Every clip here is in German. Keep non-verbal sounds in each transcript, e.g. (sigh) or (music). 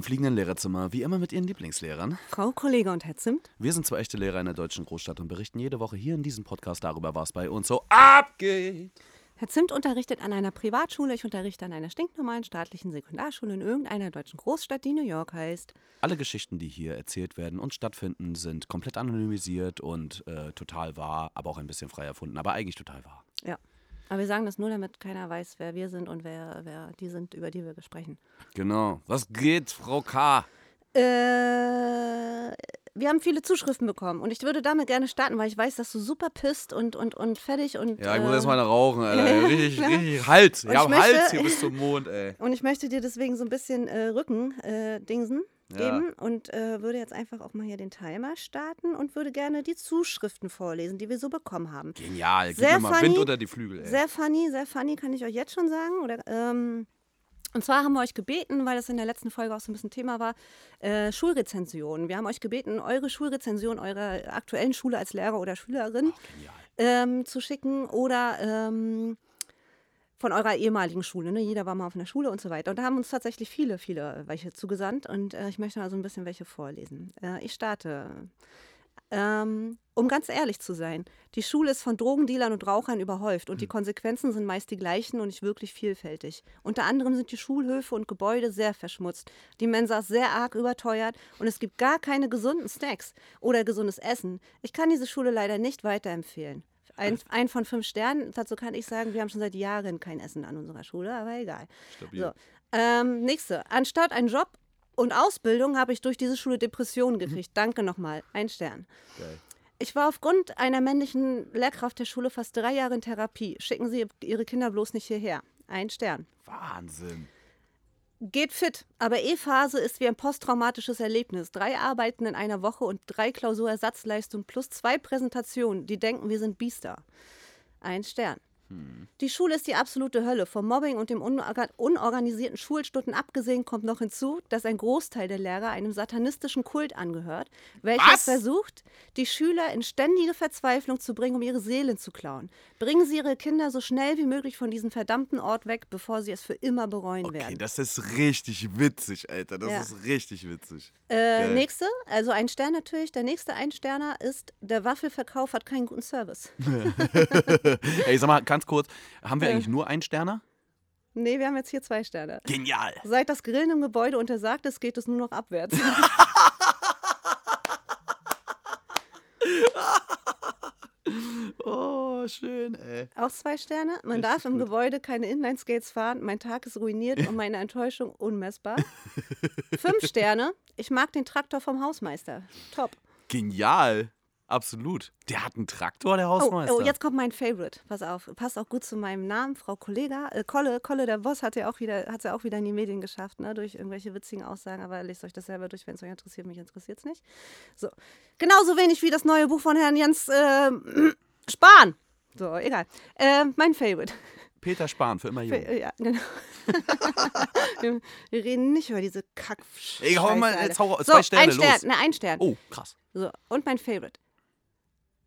im fliegenden Lehrerzimmer, wie immer mit Ihren Lieblingslehrern. Frau Kollege und Herr Zimt. Wir sind zwei echte Lehrer in der deutschen Großstadt und berichten jede Woche hier in diesem Podcast darüber, was bei uns so abgeht. Herr Zimt unterrichtet an einer Privatschule, ich unterrichte an einer stinknormalen staatlichen Sekundarschule in irgendeiner deutschen Großstadt, die New York heißt. Alle Geschichten, die hier erzählt werden und stattfinden, sind komplett anonymisiert und äh, total wahr, aber auch ein bisschen frei erfunden, aber eigentlich total wahr. Ja. Aber wir sagen das nur, damit keiner weiß, wer wir sind und wer, wer die sind, über die wir sprechen. Genau. Was geht, Frau K.? Äh, wir haben viele Zuschriften bekommen und ich würde damit gerne starten, weil ich weiß, dass du super pisst und, und, und fertig und. Ja, ich muss äh, erstmal rauchen, Alter. (laughs) richtig, richtig Hals. Und Ja, ich am möchte- Hals hier bis zum Mond, ey. (laughs) Und ich möchte dir deswegen so ein bisschen äh, Rücken äh, dingsen Ja. und äh, würde jetzt einfach auch mal hier den Timer starten und würde gerne die Zuschriften vorlesen, die wir so bekommen haben. Genial. Gib Sehr mir mal funny. Wind unter die Flügel, ey. Sehr funny, sehr funny, kann ich euch jetzt schon sagen. Oder, ähm, und zwar haben wir euch gebeten, weil das in der letzten Folge auch so ein bisschen Thema war, äh, Schulrezensionen. Wir haben euch gebeten, eure Schulrezension eurer aktuellen Schule als Lehrer oder Schülerin Genial. ähm, zu schicken oder ähm, von eurer ehemaligen Schule. Ne? Jeder war mal auf einer Schule und so weiter. Und da haben uns tatsächlich viele, viele welche zugesandt und äh, ich möchte mal so ein bisschen welche vorlesen. Äh, ich starte. Ähm, um ganz ehrlich zu sein, die Schule ist von Drogendealern und Rauchern überhäuft und die Konsequenzen sind meist die gleichen und nicht wirklich vielfältig. Unter anderem sind die Schulhöfe und Gebäude sehr verschmutzt, die Mensa ist sehr arg überteuert und es gibt gar keine gesunden Snacks oder gesundes Essen. Ich kann diese Schule leider nicht weiterempfehlen. Ein, ein von fünf Sternen, dazu kann ich sagen, wir haben schon seit Jahren kein Essen an unserer Schule, aber egal. Stabil. So. Ähm, nächste. Anstatt einen Job und Ausbildung habe ich durch diese Schule Depressionen gekriegt. Danke nochmal. Ein Stern. Geil. Ich war aufgrund einer männlichen Lehrkraft der Schule fast drei Jahre in Therapie. Schicken Sie Ihre Kinder bloß nicht hierher. Ein Stern. Wahnsinn. Geht fit, aber E-Phase ist wie ein posttraumatisches Erlebnis. Drei Arbeiten in einer Woche und drei Klausurersatzleistungen plus zwei Präsentationen. Die denken, wir sind Biester. Ein Stern. Die Schule ist die absolute Hölle. Vom Mobbing und dem unorga- unorganisierten Schulstunden abgesehen kommt noch hinzu, dass ein Großteil der Lehrer einem satanistischen Kult angehört, welcher Was? versucht, die Schüler in ständige Verzweiflung zu bringen, um ihre Seelen zu klauen. Bringen Sie Ihre Kinder so schnell wie möglich von diesem verdammten Ort weg, bevor sie es für immer bereuen Okay, werden. das ist richtig witzig, Alter. Das Ja. ist richtig witzig. Äh, nächste, also ein Stern natürlich. Der nächste Einsterner ist, der Waffelverkauf hat keinen guten Service. (laughs) (laughs) Ey, sag mal, ganz kurz, haben wir Ja. eigentlich nur einen Sterner? Nee, wir haben jetzt hier zwei Sterne. Genial. Seit das Grillen im Gebäude untersagt ist, geht es nur noch abwärts. (laughs) Oh, schön, ey. Auch zwei Sterne. Man Richtig darf im gut. Gebäude keine Inline-Skates fahren. Mein Tag ist ruiniert und meine Enttäuschung unmessbar. (laughs) Fünf Sterne. Ich mag den Traktor vom Hausmeister. Top. Genial. Absolut. Der hat einen Traktor, der Oh, Hausmeister. oh, jetzt kommt mein Favorite. Pass auf. Passt auch gut zu meinem Namen, Frau Kollega. Äh, Kolle, Kolle, der Boss, hat ja auch wieder, hat ja auch wieder in die Medien geschafft, ne? durch irgendwelche witzigen Aussagen. Aber lest euch das selber durch, wenn es euch interessiert. Mich interessiert es nicht. So. Genauso wenig wie das neue Buch von Herrn Jens äh, (clears throat) Spahn. So, egal. Äh, mein Favorite. Peter Spahn, für immer jung. Ja, genau. (laughs) wir, wir reden nicht über diese Kack. Ey, hau mal, jetzt hau- zwei so, Sterne, ein Stern, los. Ne, ein Stern. Oh, krass. So, und mein Favorite.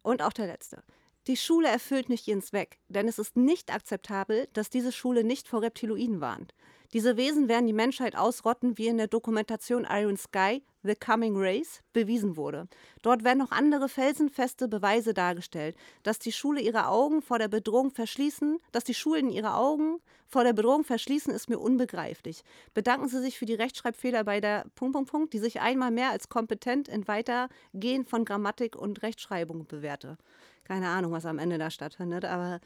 Und auch der letzte. Die Schule erfüllt nicht ihren Zweck, denn es ist nicht akzeptabel, dass diese Schule nicht vor Reptiloiden warnt. Diese Wesen werden die Menschheit ausrotten, wie in der Dokumentation Iron Sky, The Coming Race, bewiesen wurde. Dort werden noch andere felsenfeste Beweise dargestellt, dass die Schule ihre Augen vor der Bedrohung verschließen, dass die Schulen ihre Augen vor der Bedrohung verschließen, ist mir unbegreiflich. Bedanken Sie sich für die Rechtschreibfehler bei der Punkt, Punkt, Punkt, die sich einmal mehr als kompetent in Weitergehen von Grammatik und Rechtschreibung bewährte. Keine Ahnung, was am Ende da stattfindet, aber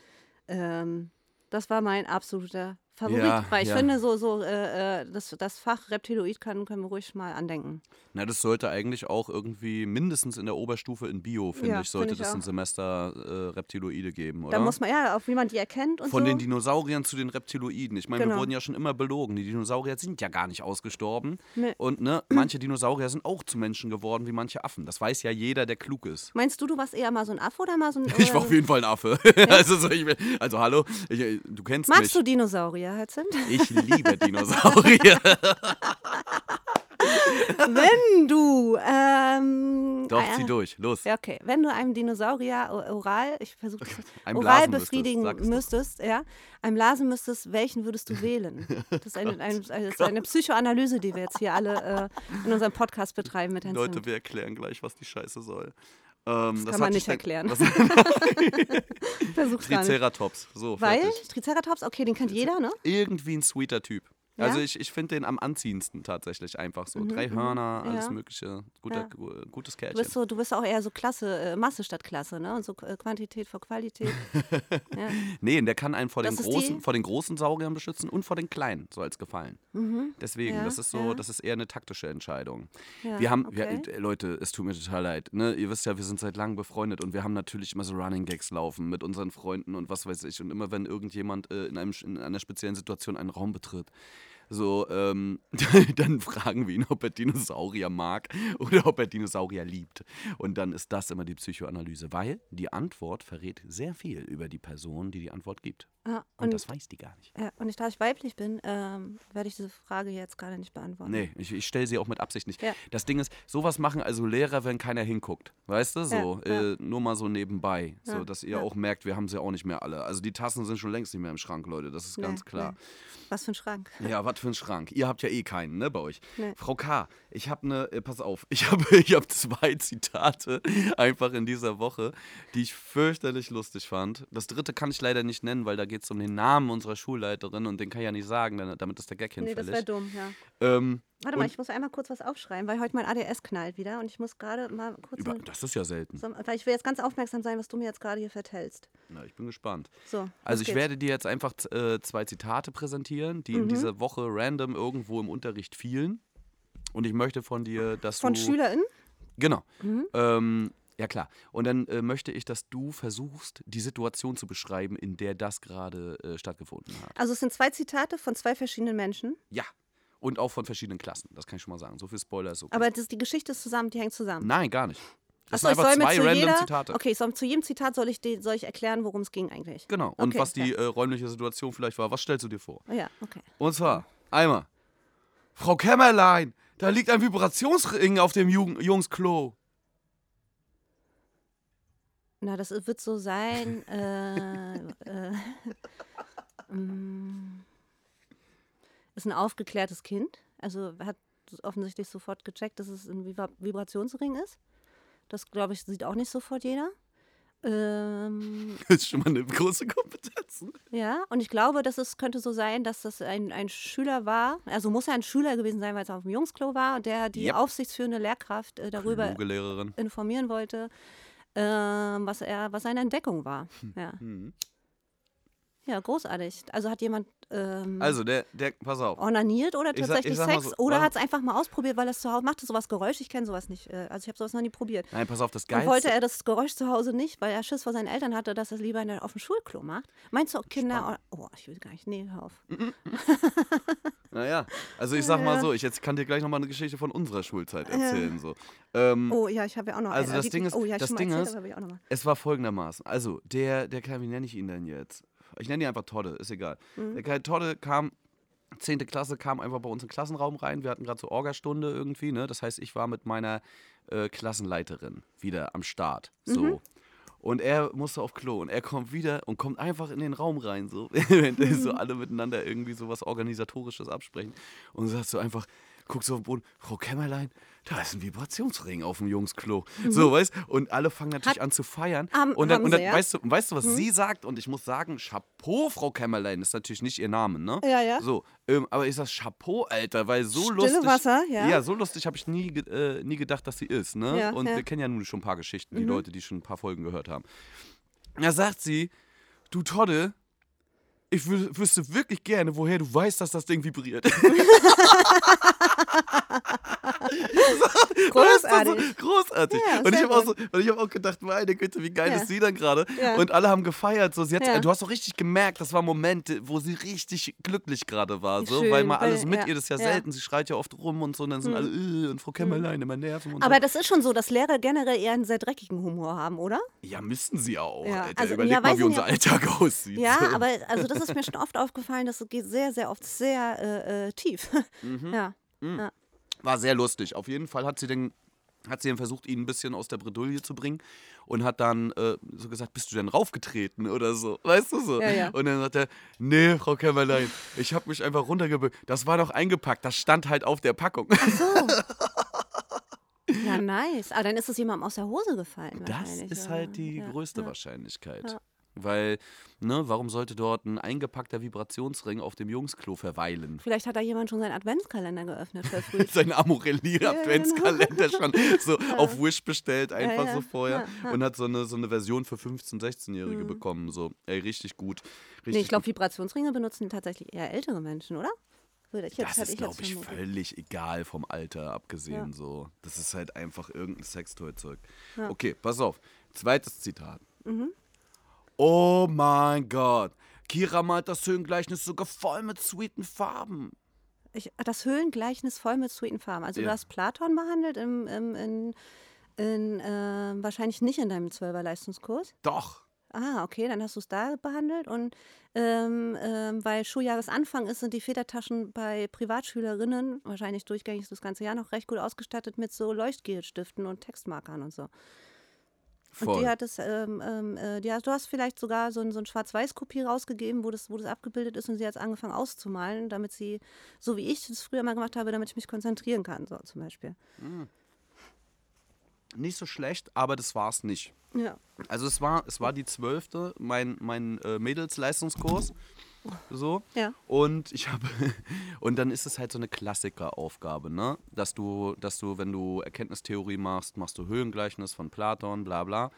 ähm, das war mein absoluter Favorit, Ja, weil ich ja. finde, so, so äh, äh, das, das Fach Reptiloid kann, können wir ruhig mal andenken. Na, das sollte eigentlich auch irgendwie mindestens in der Oberstufe in Bio, finde Ja, ich, sollte finde ich das ein auch. Semester äh, Reptiloide geben, oder? Da muss man ja, auch wie man die erkennt und Von so. den Dinosauriern zu den Reptiloiden. Ich meine, wir Genau. wurden ja schon immer belogen. Die Dinosaurier sind ja gar nicht ausgestorben. Nee. Und ne, (clears throat) manche Dinosaurier sind auch zu Menschen geworden wie manche Affen. Das weiß ja jeder, der klug ist. Meinst du, du warst eher mal so ein Affe oder mal so ein. (laughs) Ich war oder- auf jeden Fall ein Affe. (laughs) also, so, ich, also hallo, ich, äh, du kennst Magst mich. du Dinosaurier, Hudson? Ich liebe Dinosaurier. Wenn du ähm, Doch, zieh durch. Los. Ja, okay. Wenn du einem Dinosaurier oral, ich versuche (laughs) oral müsstest, befriedigen doch. müsstest, ja, einem blasen müsstest, welchen würdest du wählen? (laughs) Das ist eine, ein, das ist eine Psychoanalyse, die wir jetzt hier alle äh, in unserem Podcast betreiben mit Herrn Leute, Zimt. wir erklären gleich, was die Scheiße soll. Ähm, Das kann man nicht erklären. (laughs) Versuch's. Triceratops. So, Weil, fertig. Triceratops, okay, den kennt jeder, ne? Irgendwie ein sweeter Typ. Ja? Also ich, ich finde den am anziehendsten tatsächlich einfach so. Drei Hörner, alles Ja. mögliche. Guter, Ja. gu- gutes Du Kerlchen. bist, so, du bist auch eher so Klasse, äh, Masse statt Klasse, ne? Und so äh, Quantität vor Qualität. (laughs) ja. Nee, der kann einen vor den, Das großen, die- vor den großen Sauriern beschützen und vor den kleinen, so als Gefallen. Deswegen, Mhm. Ja, das ist so, das ist eher eine taktische Entscheidung. Wir haben, okay. wir, äh, Leute, es tut mir total leid. Ne? Ihr wisst ja, wir sind seit langem befreundet und wir haben natürlich immer so Running Gags laufen mit unseren Freunden und was weiß ich. Und immer wenn irgendjemand äh, in, einem, in einer speziellen Situation einen Raum betritt, so, ähm, (laughs) dann fragen wir ihn, ob er Dinosaurier mag (laughs) oder ob er Dinosaurier liebt. Und dann ist das immer die Psychoanalyse, weil die Antwort verrät sehr viel über die Person, die die Antwort gibt. Ja, Und, und, das weiß die gar nicht. ja, und ich, da ich weiblich bin, ähm, werde ich diese Frage jetzt gerade nicht beantworten. Nee, ich, ich stelle sie auch mit Absicht nicht. Ja. Das Ding ist, sowas machen also Lehrer, wenn keiner hinguckt. Weißt du, so. Äh, nur mal so nebenbei. So, dass ihr auch merkt, wir haben sie auch nicht mehr alle. Also die Tassen sind schon längst nicht mehr im Schrank, Leute, das ist Nee, ganz klar. nee. Was für ein Schrank. Ja, was für ein Schrank. Ihr habt ja eh keinen, ne, bei euch. Nee. Frau K., ich habe eine, äh, pass auf, (laughs) ich habe ich hab zwei Zitate einfach in dieser Woche, die ich fürchterlich lustig fand. Das dritte kann ich leider nicht nennen, weil da geht es um den Namen unserer Schulleiterin und den kann ich ja nicht sagen, damit ist der Gag Nee, das hinfällig. wäre dumm, ja. ähm, Warte mal, ich muss einmal kurz was aufschreiben, weil heute mein ADS knallt wieder und ich muss gerade mal kurz. über, das ist ja selten. so, weil ich will jetzt ganz aufmerksam sein, was du mir jetzt gerade hier vertellst. Na, ich bin gespannt. So. Also ich geht's. werde dir jetzt einfach äh, zwei Zitate präsentieren, die Mhm. in dieser Woche random irgendwo im Unterricht fielen. Und ich möchte von dir, dass Von du... SchülerInnen? Genau. Mhm. Ähm, ja klar. Und dann äh, möchte ich, dass du versuchst, die Situation zu beschreiben, in der das gerade äh, stattgefunden hat. Also es sind zwei Zitate von zwei verschiedenen Menschen, Ja. Und auch von verschiedenen Klassen. Das kann ich schon mal sagen. So viel Spoiler ist okay. aber das, die Geschichte ist zusammen, die hängt zusammen. Nein, gar nicht. Das Achso, ich sind einfach soll mir zwei zu random jeder, Zitate. Okay, ich soll, zu jedem Zitat soll ich, soll ich erklären, worum es ging eigentlich. Genau. Und Okay, was die ja. äh, räumliche Situation vielleicht war. Was stellst du dir vor? Ja, okay. Und zwar, einmal. Frau Kämmerlein, da liegt ein Vibrationsring auf dem Jugend Jungsklo. Na, das wird so sein. äh, äh, (laughs) mm, ist ein aufgeklärtes Kind. Also hat offensichtlich sofort gecheckt, dass es ein Vibra Vibrationsring ist. Das, glaube ich, sieht auch nicht sofort jeder. Ähm, Das (laughs) ist schon mal eine große Kompetenz. ne? ja, und ich glaube, dass es könnte so sein, dass das ein, ein Schüler war. Also muss er ein Schüler gewesen sein, weil es auf dem Jungsklo war und der die Yep. aufsichtsführende Lehrkraft äh, darüber informieren wollte, ähm, was er, was seine Entdeckung war. Ja. Mhm. ja, großartig. Also hat jemand ähm, Also, der, der, pass auf. ornaniert oder Ich tatsächlich ich sag Sex so, oder hat es einfach mal ausprobiert, weil er es zu Hause machte sowas Geräusch. Ich kenne sowas nicht. äh, Also ich habe sowas noch nie probiert. Nein, pass auf, das Und wollte Geilste. er das Geräusch zu Hause nicht, weil er Schiss vor seinen Eltern hatte, dass er es lieber in der, auf dem Schulklo macht? Meinst du, Kinder. Oh, ich will gar nicht. Nee, hör auf. (laughs) Naja, also ich sag mal so, ich jetzt kann dir gleich nochmal eine Geschichte von unserer Schulzeit erzählen. So. Ähm, Oh ja, ich habe ja auch noch. Also das Ding ist- oh, ja, das Ding erzählt, ist- aber will ich auch noch mal. Es war folgendermaßen. Also, der, der Kerl, wie nenne ich ihn denn jetzt? Ich nenne ihn einfach Todde, ist egal. Mhm. Der Kerl Todde kam, 10. Klasse, kam einfach bei uns in den Klassenraum rein. Wir hatten gerade so Orgastunde irgendwie, ne? Das heißt, ich war mit meiner äh, Klassenleiterin wieder am Start. So. Mhm. Und er musste auf Klo und er kommt wieder und kommt einfach in den Raum rein, so, (laughs) wenn die so alle miteinander irgendwie so was Organisatorisches absprechen. Und sagt so einfach, guckt so auf den Boden, Frau Kämmerlein, da ist ein Vibrationsring auf dem Jungsklo. So, weißt und alle fangen natürlich Mhm. Hat- an zu feiern. Haben- und dann, und dann sie, ja? weißt, du, weißt du, Mhm. was sie sagt? Und ich muss sagen, Chapeau, Frau Kämmerlein, ist natürlich nicht ihr Name, ne? Ja, ja. So, ähm, aber ich sag Chapeau, Alter, weil so Stille lustig. Wasser, ja. Ja, so lustig habe ich nie, äh, nie gedacht, dass sie ist, ne? Ja, und ja. Mhm. wir kennen ja nun schon ein paar Geschichten, die Leute, die schon ein paar Folgen gehört haben. Da sagt sie, du Todde, ich wü wüsste wirklich gerne, woher du weißt, dass das Ding vibriert. (laughs) (laughs) Großartig. Weißt du, so, großartig. Ja, und, ich habe auch so, gut. und ich habe auch gedacht, meine Güte, wie geil Ja. ist sie dann gerade? Ja. Und alle haben gefeiert. So. Sie hat, Ja. Du hast auch richtig gemerkt, das war Momente, wo sie richtig glücklich gerade war. So, Schön, weil mal alles mit ja, ihr, das ist ja, ja. selten. Sie schreit ja oft rum und so. Und dann sind alle, äh, und Frau Kämmerlein, immer nerven und Aber so. das ist schon so, dass Lehrer generell eher einen sehr dreckigen Humor haben, oder? Ja, müssten sie auch. Ja, Alter. also, Überleg ja, mal, wie unser Alltag aussieht. Ja, so. aber also das ist mir schon oft aufgefallen, das geht sehr, sehr oft sehr äh, äh, tief. Mhm. (laughs) Ja. War sehr lustig. Auf jeden Fall hat sie den hat sie dann versucht, ihn ein bisschen aus der Bredouille zu bringen und hat dann äh, so gesagt, bist du denn raufgetreten oder so, weißt du so? Ja, ja. Und dann sagt er, nee, Frau Kämmerlein, ich habe mich einfach runtergebückt. Das war doch eingepackt, das stand halt auf der Packung. So. (laughs) Ja, nice. Aber dann ist es jemandem aus der Hose gefallen. Das ist halt die ja, größte. Wahrscheinlichkeit. Ja. Weil, ne, warum sollte dort ein eingepackter Vibrationsring auf dem Jungsklo verweilen? Vielleicht hat da jemand schon seinen Adventskalender geöffnet. (laughs) Sein Amorelli-Adventskalender (laughs) schon so (laughs) auf Wish bestellt, einfach ja, so vorher. ja, ja. Und hat so eine, so eine Version für 15-, 16-Jährige Mhm. bekommen. So, ey, richtig gut. Richtig nee, ich glaube. Vibrationsringe benutzen tatsächlich eher ältere Menschen, oder? Jetzt, Das ist, glaube ich, völlig egal vom Alter abgesehen. Ja. So. Das ist halt einfach irgendein Sextoy-Zeug. Ja. Okay, pass auf. Zweites Zitat. Mhm. Oh mein Gott. Kira malt das Höhengleichnis sogar voll mit sweeten Farben. Ich, das Höhlengleichnis voll mit sweeten Farben. Also du Ja. hast Platon behandelt, im, im, in, in, äh, wahrscheinlich nicht in deinem Zwölfer-Leistungskurs. Doch. Ah, okay, dann hast du es da behandelt. Und ähm, ähm, weil Schuljahresanfang ist, sind die Federtaschen bei Privatschülerinnen wahrscheinlich durchgängig das ganze Jahr noch recht gut ausgestattet mit so Leuchtgelstiften und Textmarkern und so. Und Voll. die hat es, ähm, ähm, äh, die hast, du hast vielleicht sogar so ein, so ein Schwarz-Weiß-Kopie rausgegeben, wo das, wo das abgebildet ist und sie hat es angefangen auszumalen, damit sie, so wie ich es früher mal gemacht habe, damit ich mich konzentrieren kann, so zum Beispiel. Nicht so schlecht, aber das war es nicht. Ja. Also es war, es war die zwölfte, mein, mein äh, Mädelsleistungskurs. So. Ja. Und ich habe. (laughs) Und dann ist es halt so eine Klassikeraufgabe, ne? Dass du, dass du, wenn du Erkenntnistheorie machst, machst du Höhengleichnis von Platon, bla bla.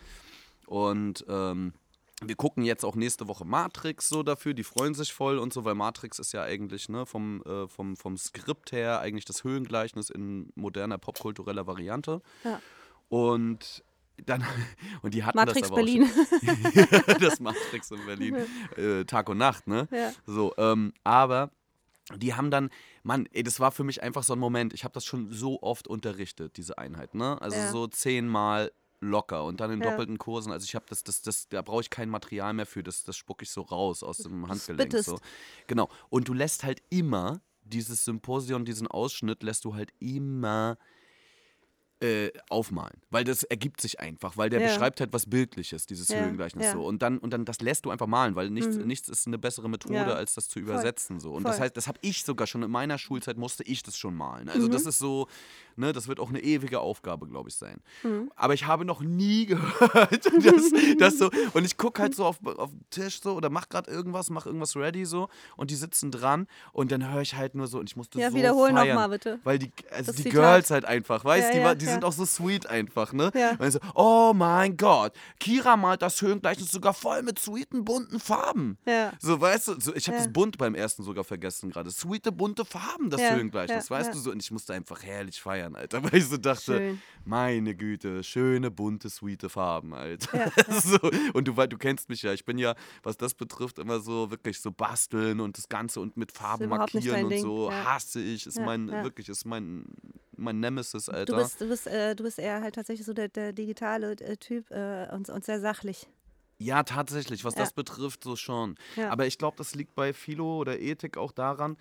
Und ähm, wir gucken jetzt auch nächste Woche Matrix so dafür, die freuen sich voll und so, weil Matrix ist ja eigentlich ne, vom, äh, vom, vom Skript her eigentlich das Höhengleichnis in moderner popkultureller Variante. Ja. Und dann, (laughs) und die hatten Matrix das aber Berlin. (laughs) Das Matrix in Berlin, äh, Tag und Nacht, ne? Ja. So, ähm, aber die haben dann, Mann, ey, das war für mich einfach so ein Moment. Ich habe das schon so oft unterrichtet, diese Einheit, ne? Also Ja. so zehnmal locker und dann in Ja. doppelten Kursen. Also ich habe das, das, das, da brauche ich kein Material mehr für. Das, das spucke ich so raus aus dem Handgelenk. spittest. So. Genau. Und du lässt halt immer dieses Symposion, diesen Ausschnitt lässt du halt immer äh, aufmalen, weil das ergibt sich einfach, weil der Ja. beschreibt halt was Bildliches, dieses Ja, Höhengleichnis ja. so und dann und dann das lässt du einfach malen, weil nichts, Mhm. nichts ist eine bessere Methode als das zu übersetzen so und das Voll. heißt, das habe ich sogar schon in meiner Schulzeit musste ich das schon malen. Also Mhm. das ist so, ne, das wird auch eine ewige Aufgabe, glaube ich, sein. Mhm. Aber ich habe noch nie (laughs) gehört, dass, dass so und ich gucke halt so auf, auf den Tisch so oder mach gerade irgendwas, mach irgendwas ready so und die sitzen dran und dann höre ich halt nur so und ich musste Ja, so wiederhol feiern, nochmal bitte. weil die, also Das die Zitat. Girls halt einfach, weißt Ja, die, ja, die ja. sind auch so sweet einfach, ne? Ja. Und so, oh mein Gott, Kira malt das Höhengleichnis sogar voll mit sweeten, bunten Farben. Ja. So, weißt du, so, ich habe das bunt beim ersten sogar vergessen gerade. Sweete, bunte Farben, das Höhengleichnis, weißt du so. Und ich musste einfach herrlich feiern, Alter, (laughs) weil ich so dachte, Schön. meine Güte, schöne, bunte, sweete Farben, Alter. Ja, (laughs) so, und du, du kennst mich ja, ich bin ja, was das betrifft, immer so wirklich so basteln und das Ganze und mit Farben markieren und Ding, so, ja. hasse ich, ist Ja, mein, wirklich, ist mein, mein Nemesis, Alter. Du bist, du, bist, äh, du bist eher halt tatsächlich so der, der digitale äh, Typ äh, und, und sehr sachlich. Ja, tatsächlich, was das betrifft, so schon. Aber ich glaube, das liegt bei Philo oder Ethik auch daran,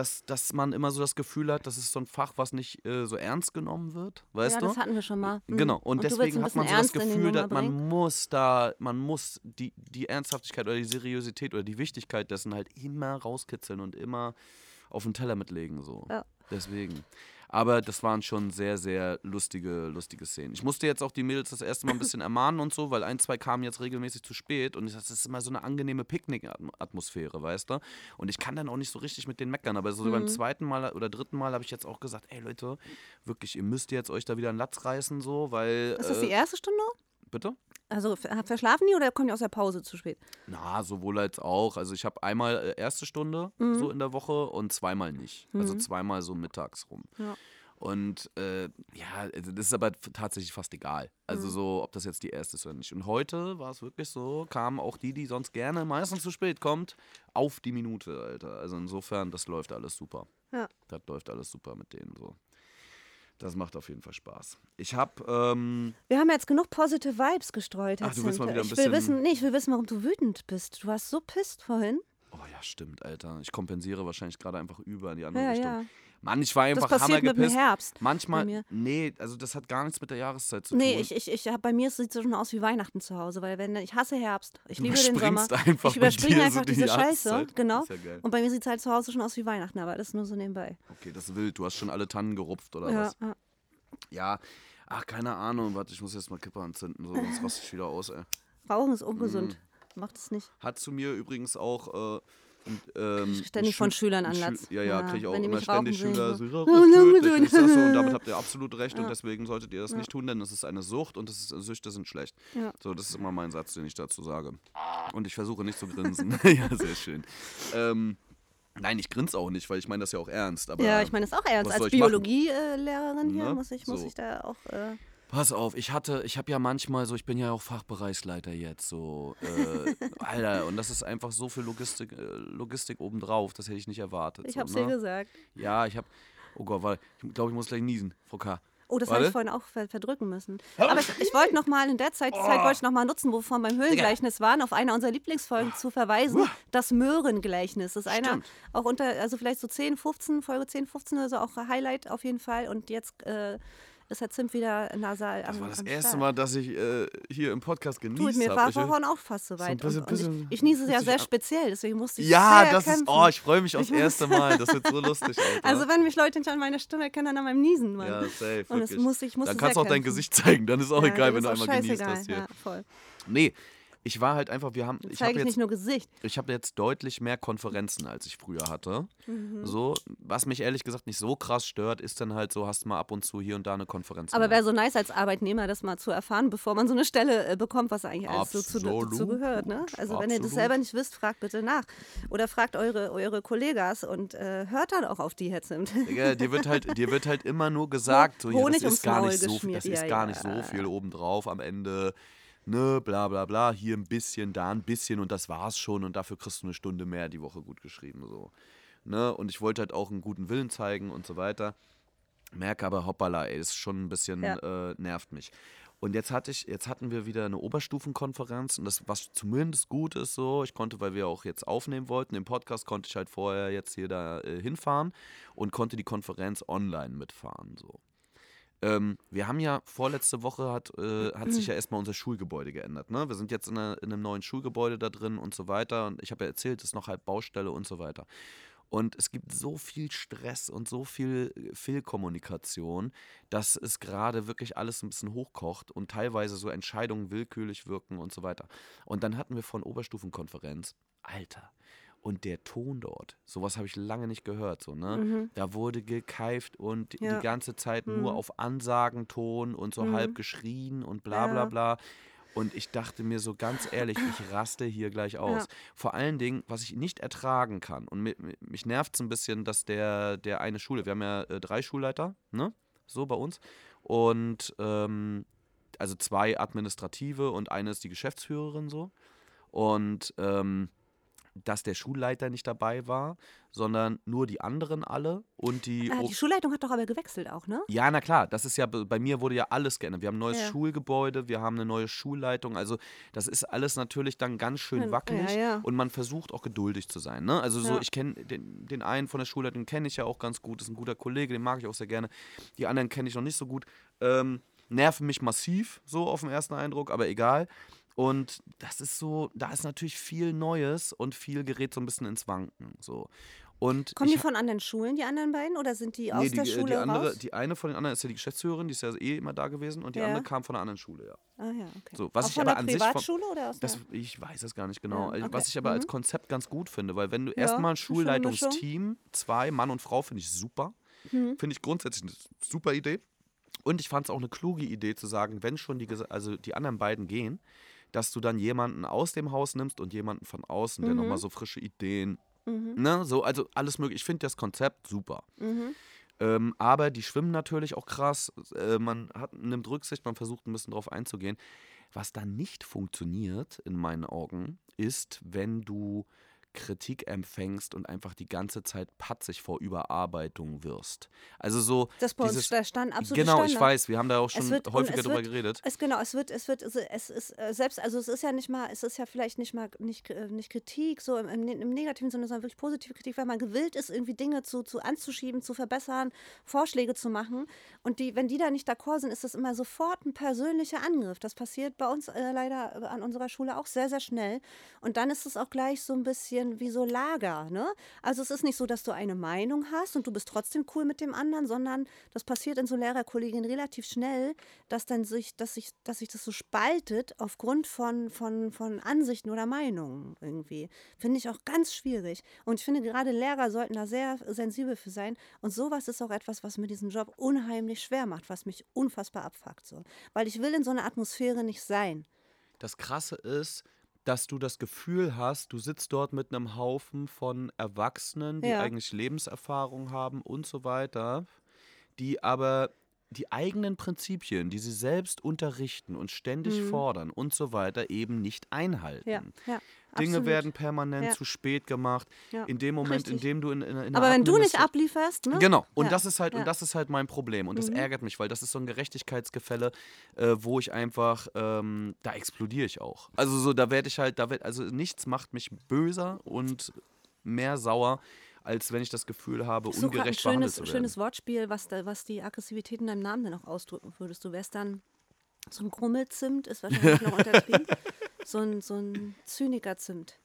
dass, dass man immer so das Gefühl hat, das ist so ein Fach, was nicht äh, so ernst genommen wird, weißt ja, du? das hatten wir schon mal. Mhm. Genau, und, willst deswegen hat man so das Gefühl, dass man bringen. muss da, man muss die, die Ernsthaftigkeit oder die Seriosität oder die Wichtigkeit dessen halt immer rauskitzeln und immer auf den Teller mitlegen, so. Ja. Deswegen. Aber das waren schon sehr, sehr lustige, lustige Szenen. Ich musste jetzt auch die Mädels das erste Mal ein (coughs) bisschen ermahnen und so, weil ein, zwei kamen jetzt regelmäßig zu spät und das ist immer so eine angenehme Picknick-Atmosphäre, weißt du? Und ich kann dann auch nicht so richtig mit denen meckern, aber so Mhm. beim zweiten Mal oder dritten Mal habe ich jetzt auch gesagt, ey Leute, wirklich, ihr müsst jetzt euch da wieder einen Latz reißen, so, weil. Ist das die äh, erste Stunde? Bitte? Also ver- verschlafen die oder kommen die aus der Pause zu spät? Na, sowohl als auch. Also ich habe einmal äh, erste Stunde so in der Woche und zweimal nicht. Also zweimal so mittags rum. Ja. Und äh, ja, also das ist aber tatsächlich fast egal. Also so, ob das jetzt die erste ist oder nicht. Und heute war es wirklich so, kamen auch die, die sonst gerne meistens zu spät kommt, auf die Minute, Alter. Also insofern, das läuft alles super. Ja. Das läuft alles super mit denen so. Das macht auf jeden Fall Spaß. Ich habe, ähm, Wir haben jetzt genug positive Vibes gestreut. Ach, du willst mal wieder ein ich will wissen, nee, ich will wissen, warum du wütend bist. Du warst so pisst vorhin. oh ja, stimmt, Alter. Ich kompensiere wahrscheinlich gerade einfach über in die andere Ja, Richtung. ja. Mann, ich war einfach das passiert mit dem. Herbst. Manchmal, nee, also das hat gar nichts mit der Jahreszeit zu Nee, tun. ich, ich, ich hab, bei mir sieht es schon aus wie Weihnachten zu Hause, weil wenn ich hasse Herbst. Ich Du liebe den Sommer. einfach ich überspringe einfach so die diese Scheiße, Jahreszeit. genau. Ist ja. Und bei mir sieht es halt zu Hause schon aus wie Weihnachten, aber das nur so nebenbei. Okay, das ist wild. Du hast schon alle Tannen gerupft oder Ja, was? ja. Ja, ach, keine Ahnung. Warte, ich muss jetzt mal Kippe anzünden, so, sonst raste ich wieder aus, ey. Rauchen ist ungesund. Mm. Macht es nicht. Hat zu mir übrigens auch. Äh, und, ähm, ständig von Schü- Schülern ein Schü-. Ja, ja, Ja, kriege ich auch immer ständig Schüler. So, so. (laughs) So, und damit habt ihr absolut recht und Ja. deswegen solltet ihr das Ja. nicht tun, denn es ist eine Sucht und es ist, Süchte sind schlecht. Ja. So, das ist immer mein Satz, den ich dazu sage. Und ich versuche nicht zu grinsen. (laughs) (laughs) ja, sehr schön. Ähm, nein, ich grinse auch nicht, weil ich meine das ja auch ernst. Aber ja, ich meine das auch ernst. Als? Biologielehrerin hier Ne? muss ich, muss So. ich da auch. Äh, Pass auf, ich hatte, ich habe ja manchmal so, ich bin ja auch Fachbereichsleiter jetzt, so, äh, (laughs) Alter, und das ist einfach so viel Logistik, äh, Logistik obendrauf, das hätte ich nicht erwartet. ich so, hab's ne? dir gesagt. Ja, ich habe, oh Gott, weil, ich glaube, ich muss gleich niesen, Frau K. Oh, das habe Warte. ich vorhin auch ver verdrücken müssen. Aber ich, ich wollte noch mal in der Zeit, die Zeit wollte ich noch mal nutzen, wovon beim Höhlengleichnis waren, auf eine unserer Lieblingsfolgen zu verweisen. Das Möhrengleichnis. Das ist einer auch unter, also vielleicht so 10, 15, Folge 10, 15 oder so, auch Highlight auf jeden Fall. Und jetzt äh, ist Herr Zimt wieder nasal am Das war das erste. Mal, dass ich äh, hier im Podcast genießt Du, mir habe. war vorhin auch fast so so weit. bisschen- und, und ich, ich niese fühlt ja sehr speziell, deswegen musste ich Ja, das ist, kämpfen. oh, ich freue mich aufs muss- erste Mal, das wird so (laughs) lustig, Alter. Also wenn mich Leute nicht an meiner Stimme erkennen, dann an meinem Niesen, Mann. ja, safe, und das muss ich, musste Dann kannst du auch dein. Gesicht zeigen, dann ist auch Ja, egal, wenn du ist einmal genießt hast hier. Ja, voll. Nee, ich war halt einfach, wir haben, Dann ich zeige nicht nur Gesicht. Ich habe jetzt deutlich mehr Konferenzen, als ich früher hatte. Mhm. So, was mich ehrlich gesagt nicht so krass stört, ist dann halt so, hast mal ab und zu hier und da eine Konferenz. Aber wäre so nice als Arbeitnehmer, das mal zu erfahren, bevor man so eine Stelle äh, bekommt, was eigentlich alles so zu, Absolut. dazu gehört. Ne? Also wenn ihr das Absolut. selber nicht wisst, fragt bitte nach. Oder fragt eure, eure Kollegas und äh, hört dann auch auf die Zimt. Digga, dir wird halt, dir wird halt immer nur (laughs) gesagt, so, hier, Honig das ist gar Maul nicht so viel, geschmiert. das ist Ja, gar ja. nicht so viel obendrauf am Ende. Ne, bla bla bla, hier ein bisschen, da ein bisschen und das war's schon und dafür kriegst du eine Stunde mehr die Woche gut geschrieben. So. Ne? Und ich wollte halt auch einen guten Willen zeigen und so weiter. Merke aber, hoppala, ey, ist schon ein bisschen, äh, nervt mich. Und jetzt hatte ich, jetzt hatten wir wieder eine Oberstufenkonferenz und das, was zumindest gut ist so, ich konnte, weil wir auch jetzt aufnehmen wollten, den Podcast konnte ich halt vorher jetzt hier da äh, hinfahren und konnte die Konferenz online mitfahren. So. Ähm, wir haben ja vorletzte Woche hat, äh, hat sich ja erstmal unser Schulgebäude geändert. Ne? Wir sind jetzt in, einer, in einem neuen Schulgebäude da drin und so weiter. Und ich habe ja erzählt, es ist noch halb Baustelle und so weiter. Und es gibt so viel Stress und so viel äh, Fehlkommunikation, dass es gerade wirklich alles ein bisschen hochkocht und teilweise so Entscheidungen willkürlich wirken und so weiter. Und dann hatten wir von Oberstufenkonferenz, Alter, und der Ton dort, sowas habe ich lange nicht gehört, so, ne? Da wurde gekeift und Ja. die ganze Zeit nur Mhm. auf Ansagenton und so Mhm. halb geschrien und bla bla bla. Und ich dachte mir so ganz ehrlich, ich (clears throat) raste hier gleich aus. Ja. Vor allen Dingen, was ich nicht ertragen kann, und mi- mi- mich nervt es ein bisschen, dass der, der eine Schule, wir haben ja äh, drei Schulleiter, ne? So bei uns. Und ähm, also zwei administrative und eine ist die Geschäftsführerin so. Und ähm, dass der Schulleiter nicht dabei war, sondern nur die anderen alle und die. O- die Schulleitung hat doch aber gewechselt auch, ne? ja, na klar, das ist ja, bei mir wurde ja alles geändert. Wir haben ein neues Ja. Schulgebäude, wir haben eine neue Schulleitung. Also, das ist alles natürlich dann ganz schön Ja, wackelig ja. und man versucht auch geduldig zu sein. Ne? Also, so, Ja. ich kenne den, den einen von der Schulleitung, kenne ich ja auch ganz gut, ist ein guter Kollege, den mag ich auch sehr gerne. Die anderen kenne ich noch nicht so gut. Ähm, nerven mich massiv, so auf den ersten Eindruck, aber egal. Und das ist so, da ist natürlich viel Neues und viel gerät so ein bisschen ins Wanken. So. Und Kommen die von anderen Schulen, die anderen beiden? Oder sind die aus Nee, der die, Schule die, andere, raus? die eine von den anderen ist ja die Geschäftsführerin, die ist ja eh immer da gewesen und die Ja. andere kam von einer anderen Schule, ja. ah ja, okay. So, was auch ich von aber der an Privatschule oder aus Das, der... ich weiß es gar nicht genau. Ja, okay. Was ich aber als Mhm. Konzept ganz gut finde, weil wenn du Ja, erstmal ein. Schulleitungsteam, zwei, Mann und Frau, finde ich super. Mhm. Finde ich grundsätzlich eine super Idee. Und ich fand es auch eine kluge Idee zu sagen, wenn schon die, also die anderen beiden gehen, dass du dann jemanden aus dem Haus nimmst und jemanden von außen, der Mhm. nochmal so frische Ideen, Mhm. ne, so, also alles möglich. Ich finde das Konzept super. Mhm. Ähm, aber die schwimmen natürlich auch krass. Äh, man hat, nimmt Rücksicht, man versucht ein bisschen drauf einzugehen. Was dann nicht funktioniert, in meinen Augen, ist, wenn du Kritik empfängst und einfach die ganze Zeit patzig vor Überarbeitung wirst. Also so Das bei uns dieses, der Stand absolut genau, Standard. ich weiß, wir haben da auch schon wird- häufiger drüber wird- geredet. Es genau, es wird, es wird, es es ist äh, selbst, also es ist ja nicht mal, es ist ja vielleicht nicht mal nicht, äh, nicht Kritik, so im, im, im negativen Sinne, sondern wirklich positive Kritik, weil man gewillt ist, irgendwie Dinge zu, zu anzuschieben, zu verbessern, Vorschläge zu machen. Und die, wenn die da nicht d'accord sind, ist das immer sofort ein persönlicher Angriff. Das passiert bei uns äh, leider äh, an unserer Schule auch sehr, sehr schnell. Und dann ist es auch gleich so ein bisschen wie so Lager, ne? Also es ist nicht so, dass du eine Meinung hast und du bist trotzdem cool mit dem anderen, sondern das passiert in so Lehrerkollegien relativ schnell, dass dann sich, dass sich, dass sich das so spaltet aufgrund von, von, von Ansichten oder Meinungen irgendwie. Finde ich auch ganz schwierig. Und ich finde, gerade Lehrer sollten da sehr sensibel für sein. Und sowas ist auch etwas, was mir diesen Job unheimlich schwer macht, was mich unfassbar abfuckt. So. Weil ich will in so einer Atmosphäre nicht sein. Das Krasse ist, dass du das Gefühl hast, du sitzt dort mit einem Haufen von Erwachsenen, die Ja. eigentlich Lebenserfahrung haben und so weiter, die aber die eigenen Prinzipien, die sie selbst unterrichten und ständig fordern und so weiter, eben nicht einhalten. Mhm. Ja, ja. Dinge absolut. werden permanent Ja. zu spät gemacht. In dem Moment, in richtig. dem du in, in, in Aber wenn du nicht ablieferst, ne? Genau, und das ist halt, und das ist halt mein Problem. Und das Mhm. ärgert mich, weil das ist so ein Gerechtigkeitsgefälle, äh, wo ich einfach, ähm, da explodiere ich auch. Also so, da werde ich halt, da werd, also nichts macht mich böser und mehr sauer, als wenn ich das Gefühl habe, so grad ein ungerecht behandelt schönes, zu werden. schönes Wortspiel, was, da, was die Aggressivität in deinem Namen dann auch ausdrücken würdest. Du wärst dann so ein Grummelzimt, ist wahrscheinlich noch untertrieben. So ein, so ein Zynikerzimt.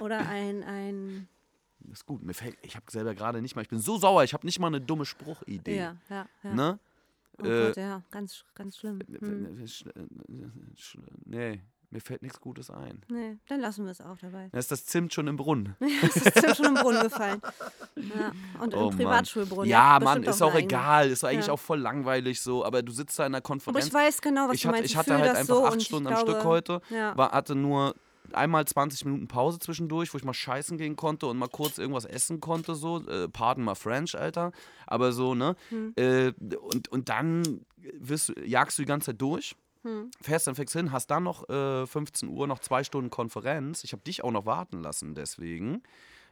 Oder ein, ein Das ist gut, mir fällt, ich habe selber gerade nicht mal, ich bin so sauer, ich habe nicht mal eine dumme Spruchidee. ja, ja, ja. Ne? Oh Äh, Gott, ja, ganz, ganz schlimm. Hm. Nee, mir fällt nichts Gutes ein. Nee, dann lassen wir es auch dabei. Da ist das Zimt schon im Brunnen. (laughs) Ist ja schon im Brunnen gefallen. Ja, und Oh, im. Privatschulbrunnen. Ja, Mann, ist auch eigene. egal. Ist doch eigentlich Ja. auch voll langweilig so. Aber du sitzt da in der Aber Konferenz. ich weiß genau, was ich du hatte, meinst. ich hatte halt das einfach so acht Stunden am glaube, Stück heute. Ja. War, hatte nur einmal 20 Minuten Pause zwischendurch, wo ich mal scheißen gehen konnte und mal kurz irgendwas essen konnte. So, äh, pardon my French, Alter. Aber so, ne? Hm. Äh, und, und dann wirst, du- jagst du die ganze Zeit durch. Hm. Fährst dann fix hin, hast dann noch äh, 15 Uhr, noch zwei Stunden Konferenz. Ich habe dich auch noch warten lassen, deswegen.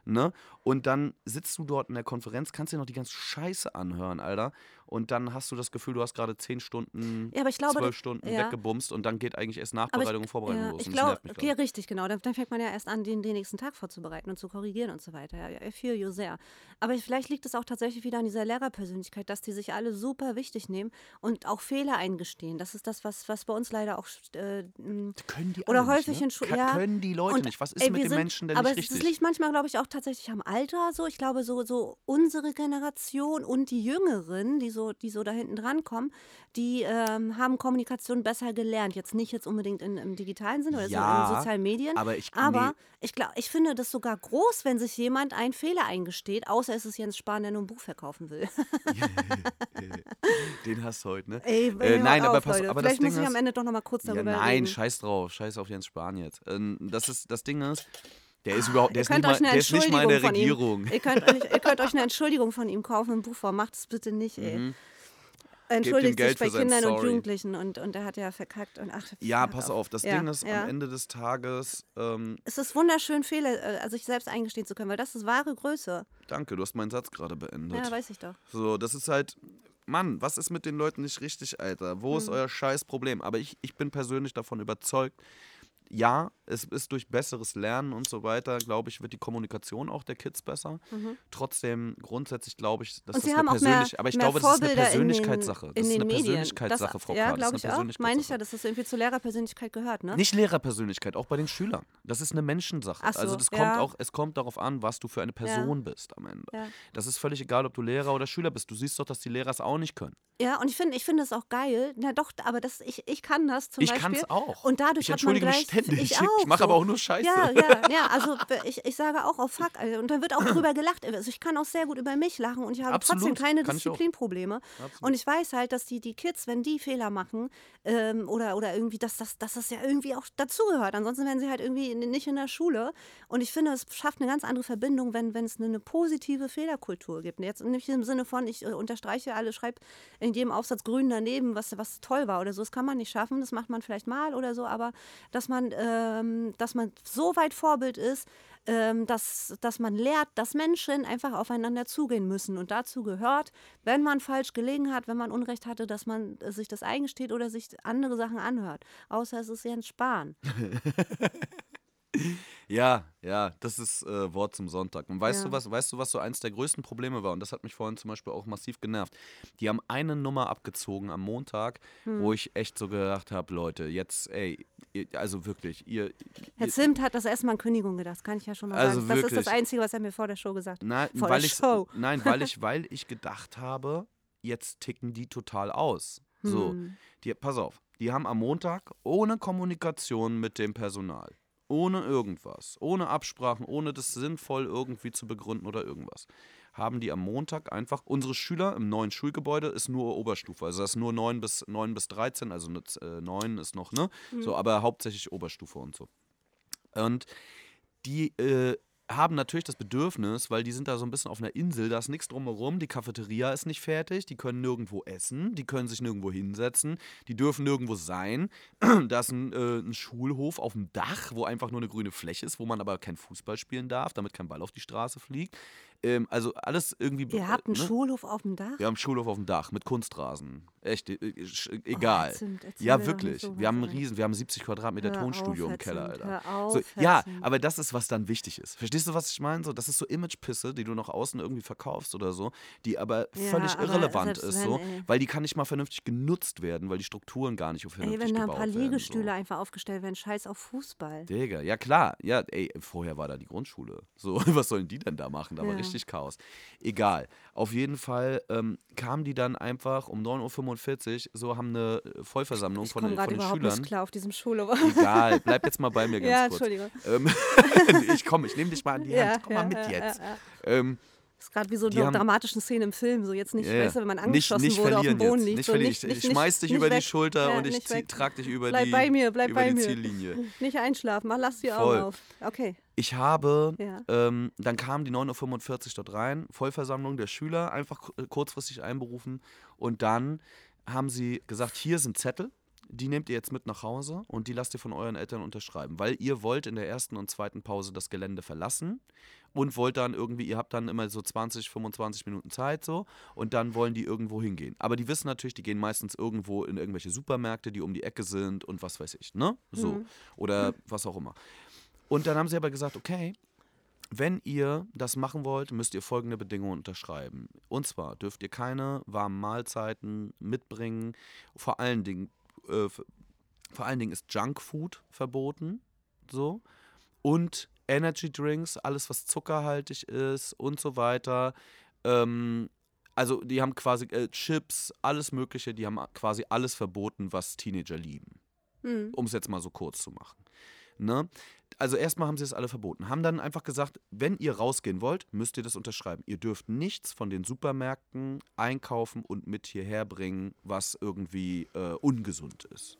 Ne? Und dann sitzt du dort in der Konferenz, kannst dir noch die ganze Scheiße anhören, Alter. Und dann hast du das Gefühl, du hast gerade 10 Stunden, Ja, aber glaube, 12 das- Stunden ja. weggebumst und dann geht eigentlich erst Aber ich- Nachbereitung und Vorbereitung ja, los. Ich glaube, okay, gerade. richtig, genau. Dann, dann fängt man ja erst an, den, den nächsten Tag vorzubereiten und zu korrigieren und so weiter. Ja, I feel you sehr. Aber vielleicht liegt es auch tatsächlich wieder an dieser Lehrerpersönlichkeit, dass die sich alle super wichtig nehmen und auch Fehler eingestehen. Das ist das, was, was bei uns leider auch äh, Können die oder häufig nicht, ne? in Schu- Ka- ja. Können die Leute Und, nicht. Was ist ey, mit den sind- Menschen denn aber nicht es- richtig? Das liegt manchmal, glaube ich, auch tatsächlich am Alter so. Ich glaube, so, so unsere Generation und die Jüngeren, die so, die so da hinten dran kommen, die ähm, haben Kommunikation besser gelernt. Jetzt nicht jetzt unbedingt in, im digitalen Sinne oder so Ja, in sozialen Medien. aber ich- aber nee. ich, glaub, ich finde das sogar groß, wenn sich jemand einen Fehler eingesteht, außer es ist Jens Spahn, der nur ein Buch verkaufen will. (laughs) Den hast du heute, ne? Ey, Äh, nein, auf, aber pass- Leute. aber das Vielleicht muss Ding ich am Ende doch noch mal kurz Ja, darüber nein, reden. scheiß drauf. Scheiß auf Jens Spahn jetzt. Ähm, das, ist, das Ding ist, der ist überhaupt, der ist, nicht mal, euch eine der ist nicht mal in der Entschuldigung von ihm- Regierung. Ihr könnt, euch, ihr könnt euch eine Entschuldigung von ihm kaufen in Buchform. Macht es bitte nicht, ey. Mhm. Entschuldigt sich bei Kindern und Sorry. Jugendlichen und, und er hat ja verkackt. Und ach, Ja, pass auf, das Ja, Ding ist, ja. am Ende des Tages, ähm, Es ist wunderschön, Fehler, äh, also sich selbst eingestehen zu können, weil das ist wahre Größe. danke, du hast meinen Satz gerade beendet. Ja, weiß ich doch. So, das ist halt, Mann, was ist mit den Leuten nicht richtig, Alter? Wo ist Hm. euer scheiß Problem? Aber ich, ich bin persönlich davon überzeugt, ja, es ist durch besseres Lernen und so weiter, glaube ich, wird die Kommunikation auch der Kids besser. Trotzdem, grundsätzlich glaube ich, dass Mhm. Und das sie eine haben auch mehr, persönlich, aber ich glaube, das ist eine Persönlichkeitssache. Das ist eine. Persönlichkeitssache, Frau Ja, glaube ich auch. Meine ich ja, dass das irgendwie zur Lehrerpersönlichkeit gehört, ne? Nicht Lehrerpersönlichkeit, auch bei den Schülern. Das ist eine Menschensache. Ach so, also das kommt ja. auch, es kommt darauf an, was du für eine Person bist am Ende. Ja. Das ist völlig egal, ob du Lehrer oder Schüler bist. Du siehst doch, dass die Lehrer es auch nicht können. Ja, und ich finde ich finde es auch geil. Na doch, aber das, ich, ich kann das zum ich Beispiel. kann es auch. Und dadurch ich hat man gleich, ständig. Ich, Ich, auch, mache aber so. auch nur Scheiße. Ja, ja, ja, (laughs) also ich, ich sage auch, oh fuck, und dann wird auch drüber gelacht. Also ich kann auch sehr gut über mich lachen und ich habe Absolut, trotzdem keine kann ich. Disziplinprobleme. Und ich weiß halt, dass die, die Kids, wenn die Fehler machen ähm, oder, oder irgendwie, dass, dass, dass das ja irgendwie auch dazugehört. Ansonsten wären sie halt irgendwie nicht in der Schule. Und ich finde, es schafft eine ganz andere Verbindung, wenn, wenn es eine, eine positive Fehlerkultur gibt. Und Jetzt nicht im Sinne von, ich äh, unterstreiche alle, schreibe in jedem Aufsatz grün daneben, was, was toll war oder so. Das kann man nicht schaffen, das macht man vielleicht mal oder so, aber dass man, ähm, dass man so weit Vorbild ist, ähm, dass, dass man lehrt, dass Menschen einfach aufeinander zugehen müssen. Und dazu gehört, wenn man falsch gelegen hat, wenn man Unrecht hatte, dass man äh, sich das eingesteht oder sich andere Sachen anhört. Außer es ist Jens Spahn. (laughs) Ja, ja, das ist äh, Wort zum Sonntag. Und weißt Ja. du was, weißt du, was so eins der größten Probleme war? Und das hat mich vorhin zum Beispiel auch massiv genervt. Die haben eine Nummer abgezogen am Montag, Hm. wo ich echt so gedacht habe, Leute, jetzt, ey, ihr, also wirklich, ihr. Herr Zimt hat das erstmal an Kündigung gedacht, kann ich ja schon mal Also sagen. Das ist wirklich. das Einzige, was er mir vor der Show gesagt hat. Nein, Vor weil der ich, Show. nein, weil ich, (laughs) weil ich gedacht habe, jetzt ticken die total aus. So, Hm. die, pass auf, die haben am Montag ohne Kommunikation mit dem Personal, ohne irgendwas, ohne Absprachen, ohne das sinnvoll irgendwie zu begründen oder irgendwas, haben die am Montag einfach, unsere Schüler im neuen Schulgebäude ist nur Oberstufe, also das ist nur 9 bis, 9 bis 13, also ne, äh, 9 ist noch, ne, so, aber hauptsächlich Oberstufe und so. Und die äh, haben natürlich das Bedürfnis, weil die sind da so ein bisschen auf einer Insel, da ist nichts drumherum, die Cafeteria ist nicht fertig, die können nirgendwo essen, die können sich nirgendwo hinsetzen, die dürfen nirgendwo sein. (clears throat) da ist ein, äh, ein Schulhof auf dem Dach, wo einfach nur eine grüne Fläche ist, wo man aber kein Fußball spielen darf, damit kein Ball auf die Straße fliegt. Ähm, also alles irgendwie. Ihr habt einen ne? Schulhof auf dem Dach? Wir haben einen Schulhof auf dem Dach mit Kunstrasen. Echt, sch- egal. Herr Zimt, erzähl ja, wirklich. sowas, wir haben einen riesen, wir haben 70 Quadratmeter Hör Tonstudio auf, im Keller, Alter. auf, so, ja, aber das ist, was dann wichtig ist. Verstehst du, was ich meine? So, das ist so Imagepisse, die du nach außen irgendwie verkaufst oder so, die aber Ja, völlig aber irrelevant ist, wenn, so, ey. weil die kann nicht mal vernünftig genutzt werden, weil die Strukturen gar nicht Ey, vernünftig wenn da ein paar. Liegestühle So. einfach aufgestellt werden, scheiß auf Fußball. Digga, ja klar, ja, ey, vorher war da die Grundschule. So, (laughs) was sollen die denn da machen? Da war Ja. Richtig Chaos. Egal. Auf jeden Fall ähm, kamen die dann einfach um 9.45 Uhr, so haben eine äh, Vollversammlung Ich von, den- von den überhaupt Schülern. nicht klar auf diesem Schulhof. (laughs) Egal, bleib jetzt mal bei mir ganz Ja, kurz. Entschuldigung. Ähm, (laughs) ich komme, ich nehme dich mal an die Hand. Komm mal mit jetzt. Ja, ja. Ähm, ist gerade wie so Die eine dramatische Szene im Film, so jetzt nicht, ja. weißt du, wenn man nicht, angeschossen nicht wurde, auf dem Boden jetzt. liegt. Nicht so nicht, ich nicht, ich schmeiß dich nicht über die weg. Schulter Ja, und ich nicht zieh, trag dich über Bleib die, bei mir, bleib über bei die mir. Ziellinie. (laughs) Nicht einschlafen, mach, lass die Voll. Augen auf. Okay, Ich habe, ja. ähm, dann kamen die 9.45 Uhr dort rein, Vollversammlung der Schüler, einfach ku- kurzfristig einberufen. Und dann haben sie gesagt, hier sind Zettel, die nehmt ihr jetzt mit nach Hause und die lasst ihr von euren Eltern unterschreiben, weil ihr wollt in der ersten und zweiten Pause das Gelände verlassen und wollt dann irgendwie, ihr habt dann immer so 20, 25 Minuten Zeit so und dann wollen die irgendwo hingehen. Aber die wissen natürlich, die gehen meistens irgendwo in irgendwelche Supermärkte, die um die Ecke sind und was weiß ich, ne? So. Mhm. Oder was auch immer. Und dann haben sie aber gesagt, okay, wenn ihr das machen wollt, müsst ihr folgende Bedingungen unterschreiben. Und zwar dürft ihr keine warmen Mahlzeiten mitbringen. Vor allen Dingen, äh, vor allen Dingen ist Junkfood verboten. So. Und Energy Drinks, alles was zuckerhaltig ist und so weiter. Ähm, also die haben quasi äh, Chips, alles Mögliche, die haben quasi alles verboten, was Teenager lieben Hm. um es jetzt mal so kurz zu machen. Ne? Also erstmal haben sie es alle verboten, haben dann einfach gesagt, wenn ihr rausgehen wollt, müsst ihr das unterschreiben. Ihr dürft nichts von den Supermärkten einkaufen und mit hierher bringen, was irgendwie äh, ungesund ist.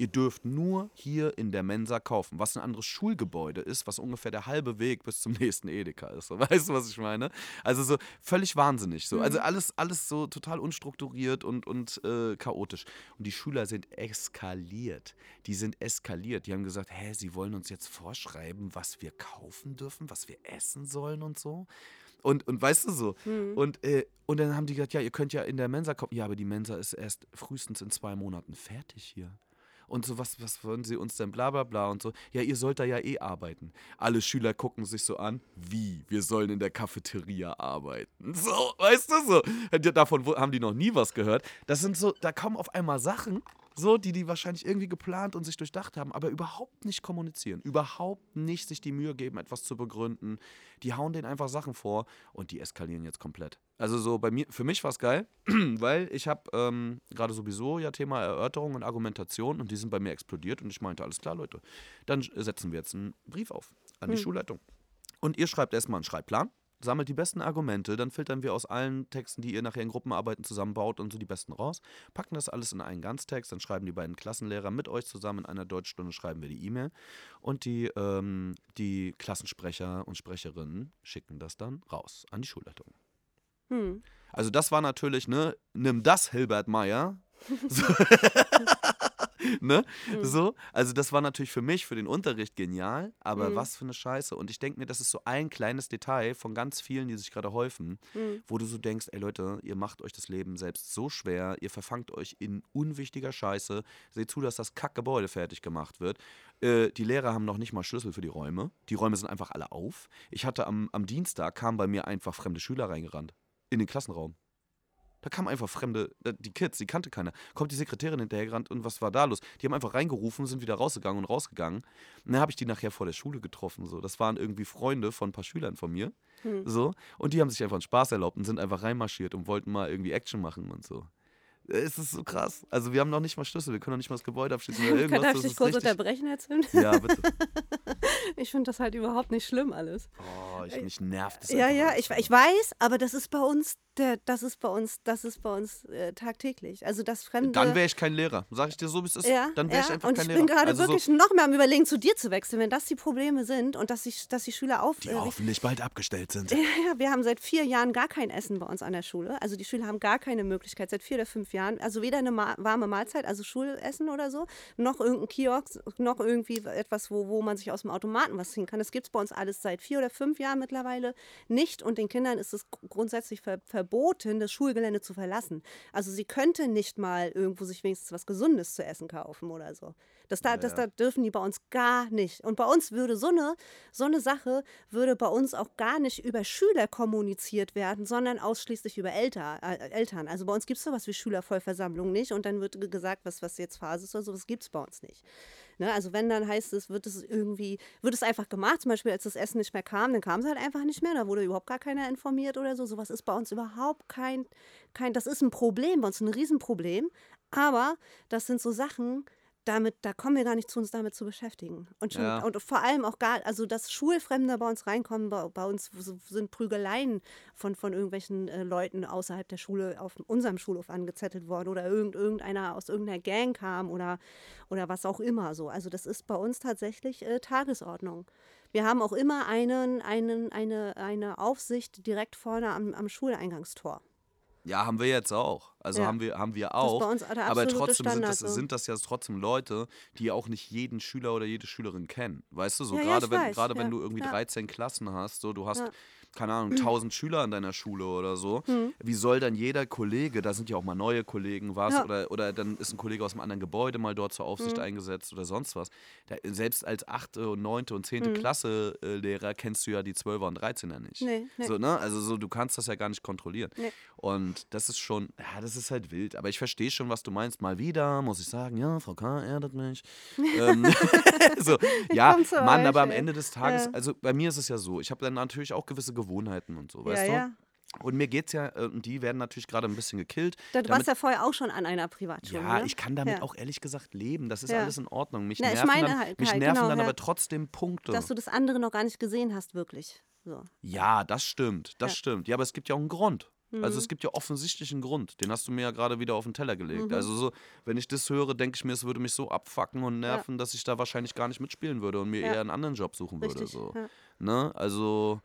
Ihr dürft nur hier in der Mensa kaufen, was ein anderes Schulgebäude ist, was ungefähr der halbe Weg bis zum nächsten Edeka ist. So, (laughs) weißt du, was ich meine? Also so völlig wahnsinnig. So. Also alles, alles so total unstrukturiert und, und äh, chaotisch. Und die Schüler sind eskaliert. Die sind eskaliert. Die haben gesagt, hä, sie wollen uns jetzt vorschreiben, was wir kaufen dürfen, was wir essen sollen und so. Und, und weißt du so. Hm. Und, äh, und dann haben die gesagt, ja, ihr könnt ja in der Mensa kommen. Ja, aber die Mensa ist erst frühestens in zwei Monaten fertig hier. Und so, was, was wollen sie uns denn, bla bla bla und so. Ja, ihr sollt da ja eh arbeiten. Alle Schüler gucken sich so an, wie, wir sollen in der Cafeteria arbeiten. (laughs) So, weißt du so. Davon haben die noch nie was gehört. Das sind so, da kommen auf einmal Sachen, so, die die wahrscheinlich irgendwie geplant und sich durchdacht haben, aber überhaupt nicht kommunizieren, überhaupt nicht sich die Mühe geben, etwas zu begründen. Die hauen denen einfach Sachen vor und die eskalieren jetzt komplett. Also so bei mir, für mich war es geil, (clears throat) weil ich habe ähm, gerade sowieso ja Thema Erörterung und Argumentation und die sind bei mir explodiert und ich meinte, alles klar, Leute, dann setzen wir jetzt einen Brief auf an die Hm. Schulleitung. Und ihr schreibt erstmal einen Schreibplan, sammelt die besten Argumente, dann filtern wir aus allen Texten, die ihr nachher in Gruppenarbeiten zusammenbaut und so die besten raus, packen das alles in einen Ganztext, dann schreiben die beiden Klassenlehrer mit euch zusammen in einer Deutschstunde, schreiben wir die E-Mail und die, ähm, die Klassensprecher und Sprecherinnen schicken das dann raus an die Schulleitung. Hm. Also das war natürlich, ne, nimm das, Hilbert Meyer. (laughs) So. (laughs) ne? So, also das war natürlich für mich, für den Unterricht genial, aber was für eine Scheiße. Und ich denke mir, das ist so ein kleines Detail von ganz vielen, die sich gerade häufen, wo du so denkst, ey Leute, ihr macht euch das Leben selbst so schwer, ihr verfangt euch in unwichtiger Scheiße, seht zu, dass das Kackgebäude fertig gemacht wird. Äh, die Lehrer haben noch nicht mal Schlüssel für die Räume. Die Räume sind einfach alle auf. Ich hatte am, am Dienstag, kamen bei mir einfach fremde Schüler reingerannt. In den Klassenraum. Da kamen einfach fremde, äh, die Kids, die kannte keiner. Kommt die Sekretärin hinterhergerannt und was war da los? Die haben einfach reingerufen, sind wieder rausgegangen und rausgegangen. Und dann habe ich die nachher vor der Schule getroffen. So. Das waren irgendwie Freunde von ein paar Schülern von mir. So. Und die haben sich einfach einen Spaß erlaubt und sind einfach reinmarschiert und wollten mal irgendwie Action machen und so. Es ist so krass. Also wir haben noch nicht mal Schlüssel, wir können noch nicht mal das Gebäude abschließen oder (laughs) irgendwas. Das ich dich kurz richtig- unterbrechen, Herr Zimt? Ja, bitte. (laughs) Ich finde das halt überhaupt nicht schlimm alles. Oh, ich, mich nervt es Ja, ja, ich, ich weiß, aber das ist bei uns, der, das ist bei uns, das ist bei uns äh, tagtäglich. Also das Fremde. Dann wäre ich kein Lehrer. Sag ich dir so, wie es ist. ja, dann wäre ja. ich einfach und kein ich Lehrer. bin gerade also wirklich so, noch mehr am überlegen, zu dir zu wechseln, wenn das die Probleme sind und dass die, dass die Schüler auf. die äh, hoffentlich bald abgestellt sind. Ja, (laughs) ja, wir haben seit vier Jahren gar kein Essen bei uns an der Schule. Also die Schüler haben gar keine Möglichkeit, seit vier oder fünf Jahren, also weder eine warme Mahlzeit, also Schulessen oder so, noch irgendein Kiosk, noch irgendwie etwas, wo, wo man sich aus dem Automaten was ziehen kann. Das gibt es bei uns alles seit vier oder fünf Jahren mittlerweile nicht. Und den Kindern ist es gr- grundsätzlich ver verboten, das Schulgelände zu verlassen. Also sie könnte nicht mal irgendwo sich wenigstens was Gesundes zu essen kaufen oder so. Das, da, das da dürfen die bei uns gar nicht. Und bei uns würde so eine, so eine Sache, würde bei uns auch gar nicht über Schüler kommuniziert werden, sondern ausschließlich über Elter, äh, Eltern. Also bei uns gibt es sowas wie Schülervollversammlung nicht und dann wird ge- gesagt, was, was jetzt Phase ist oder sowas gibt es bei uns nicht. Ne? Also wenn dann heißt es, wird es irgendwie, wird es einfach gemacht, zum Beispiel als das Essen nicht mehr kam, dann kam es halt einfach nicht mehr, da wurde überhaupt gar keiner informiert oder so. Sowas ist bei uns überhaupt kein, kein das ist ein Problem, bei uns ein Riesenproblem, aber das sind so Sachen, damit, da kommen wir gar nicht zu uns damit zu beschäftigen. Und, schon, Ja. und vor allem auch gar, also dass Schulfremde bei uns reinkommen, bei, bei uns sind Prügeleien von, von irgendwelchen äh, Leuten außerhalb der Schule auf unserem Schulhof angezettelt worden oder irgend, irgendeiner aus irgendeiner Gang kam oder, oder was auch immer so. Also das ist bei uns tatsächlich äh, Tagesordnung. Wir haben auch immer einen, einen, eine, eine Aufsicht direkt vorne am, am Schuleingangstor. Ja, haben wir jetzt auch. Also Ja. haben wir, haben wir auch. aber trotzdem sind das, sind das ja trotzdem Leute, die auch nicht jeden Schüler oder jede Schülerin kennen. Weißt du, so Ja, ja, gerade ich wenn, gerade ja, wenn du irgendwie ja. 13 Klassen hast, so du hast, Ja. Keine Ahnung, (clears throat) 1000 Schüler an deiner Schule oder so. Wie soll dann jeder Kollege, da sind ja auch mal neue Kollegen, was, Ja. oder, oder dann ist ein Kollege aus einem anderen Gebäude mal dort zur Aufsicht Hm. eingesetzt oder sonst was. Da, selbst als 8. und 9. und Hm. 10. Klasse äh, Lehrer kennst du ja die 12er und 13er nicht. Nee, nee. So, ne? Also so, du kannst das ja gar nicht kontrollieren. Nee. Und das ist schon, ja, das ist halt wild. Aber ich verstehe schon, was du meinst. Mal wieder muss ich sagen, ja, Frau K. erdet mich. (laughs) ähm, (laughs) so, ja, Mann, euch, aber am. Ende des Tages, Ja. also bei mir ist es ja so, ich habe dann natürlich auch gewisse Gewohnheiten und so, weißt ja, du? ja. Und mir geht's ja, äh, und die werden natürlich gerade ein bisschen gekillt. Du warst ja vorher auch schon an einer Privatschule. ja, ne? ich kann damit Ja. auch ehrlich gesagt leben. Das ist Ja. alles in Ordnung. Mich Na, ich nerven, meine dann, halt- mich halt, nerven genau, dann aber trotzdem Punkte. Dass du das andere noch gar nicht gesehen hast, wirklich. So. Ja, das stimmt, das stimmt. Ja, aber es gibt ja auch einen Grund. Also Mhm. es gibt ja offensichtlich einen Grund. Den hast du mir ja gerade wieder auf den Teller gelegt. Mhm. Also so, wenn ich das höre, denke ich mir, es würde mich so abfacken und nerven, dass ich da wahrscheinlich gar nicht mitspielen würde und mir Ja. eher einen anderen Job suchen würde. Richtig. So. Ja. Ne? Also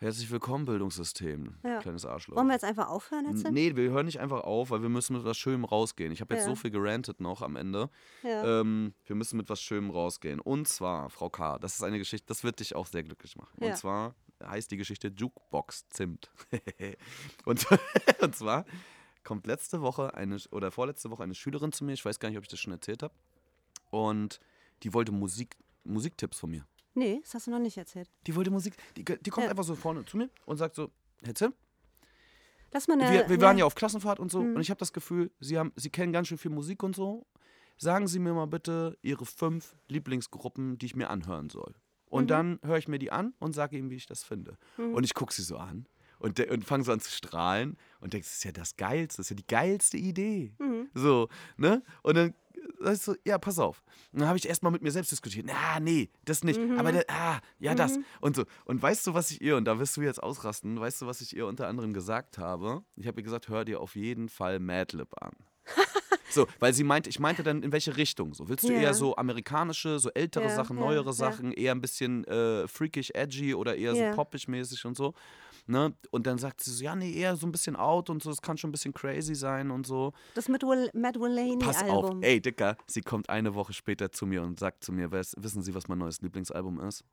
herzlich willkommen, Bildungssystem, Ja. kleines Arschloch. Wollen wir jetzt einfach aufhören jetzt? N- Nee, wir hören nicht einfach auf, weil wir müssen mit was Schönem rausgehen. Ich habe jetzt Ja. so viel gerantet noch am Ende. Ja. Ähm, wir müssen mit was Schönem rausgehen. Und zwar, Frau K., das ist eine Geschichte, das wird dich auch sehr glücklich machen. Ja. Und zwar heißt die Geschichte Jukebox Zimt. (laughs) und, (laughs) und zwar kommt letzte Woche eine oder vorletzte Woche eine Schülerin zu mir, ich weiß gar nicht, ob ich das schon erzählt habe. Und die wollte Musik, Musiktipps von mir. Nee, das hast du noch nicht erzählt. Die wollte Musik, die, die kommt Ja. einfach so vorne zu mir und sagt so, Herr Zimt, Lass mal eine. wir, wir waren ja auf Klassenfahrt und so Mhm. und ich habe das Gefühl, Sie, haben, Sie kennen ganz schön viel Musik und so. Sagen Sie mir mal bitte Ihre fünf Lieblingsgruppen, die ich mir anhören soll. Und Mhm. dann höre ich mir die an und sage ihm, wie ich das finde. Und ich gucke sie so an und, und fange so an zu strahlen und denke, das ist ja das Geilste, das ist ja die geilste Idee. Mhm. So, ne? Und dann sagst du, ja, pass auf. Und dann habe ich erstmal mit mir selbst diskutiert. Na, nee, das nicht. Mhm. Aber, da, ah, ja, das. Und so. Und weißt du, was ich ihr, und da wirst du jetzt ausrasten, weißt du, was ich ihr unter anderem gesagt habe? Ich habe ihr gesagt, hör dir auf jeden Fall Madlib an. So, weil sie meinte, ich meinte dann in welche Richtung? So, willst du Ja. eher so amerikanische, so ältere Ja, Sachen, neuere ja. Sachen, eher ein bisschen äh, freakish, edgy oder eher so poppig mäßig und so? Ne? Und dann sagt sie so, ja, nee, eher so ein bisschen out und so, es kann schon ein bisschen crazy sein und so. Das mit Will, Matt Pass Mullaney-Album. auf, ey, Dicker, sie kommt eine Woche später zu mir und sagt zu mir, "Wes- wissen Sie, was mein neues Lieblingsalbum ist?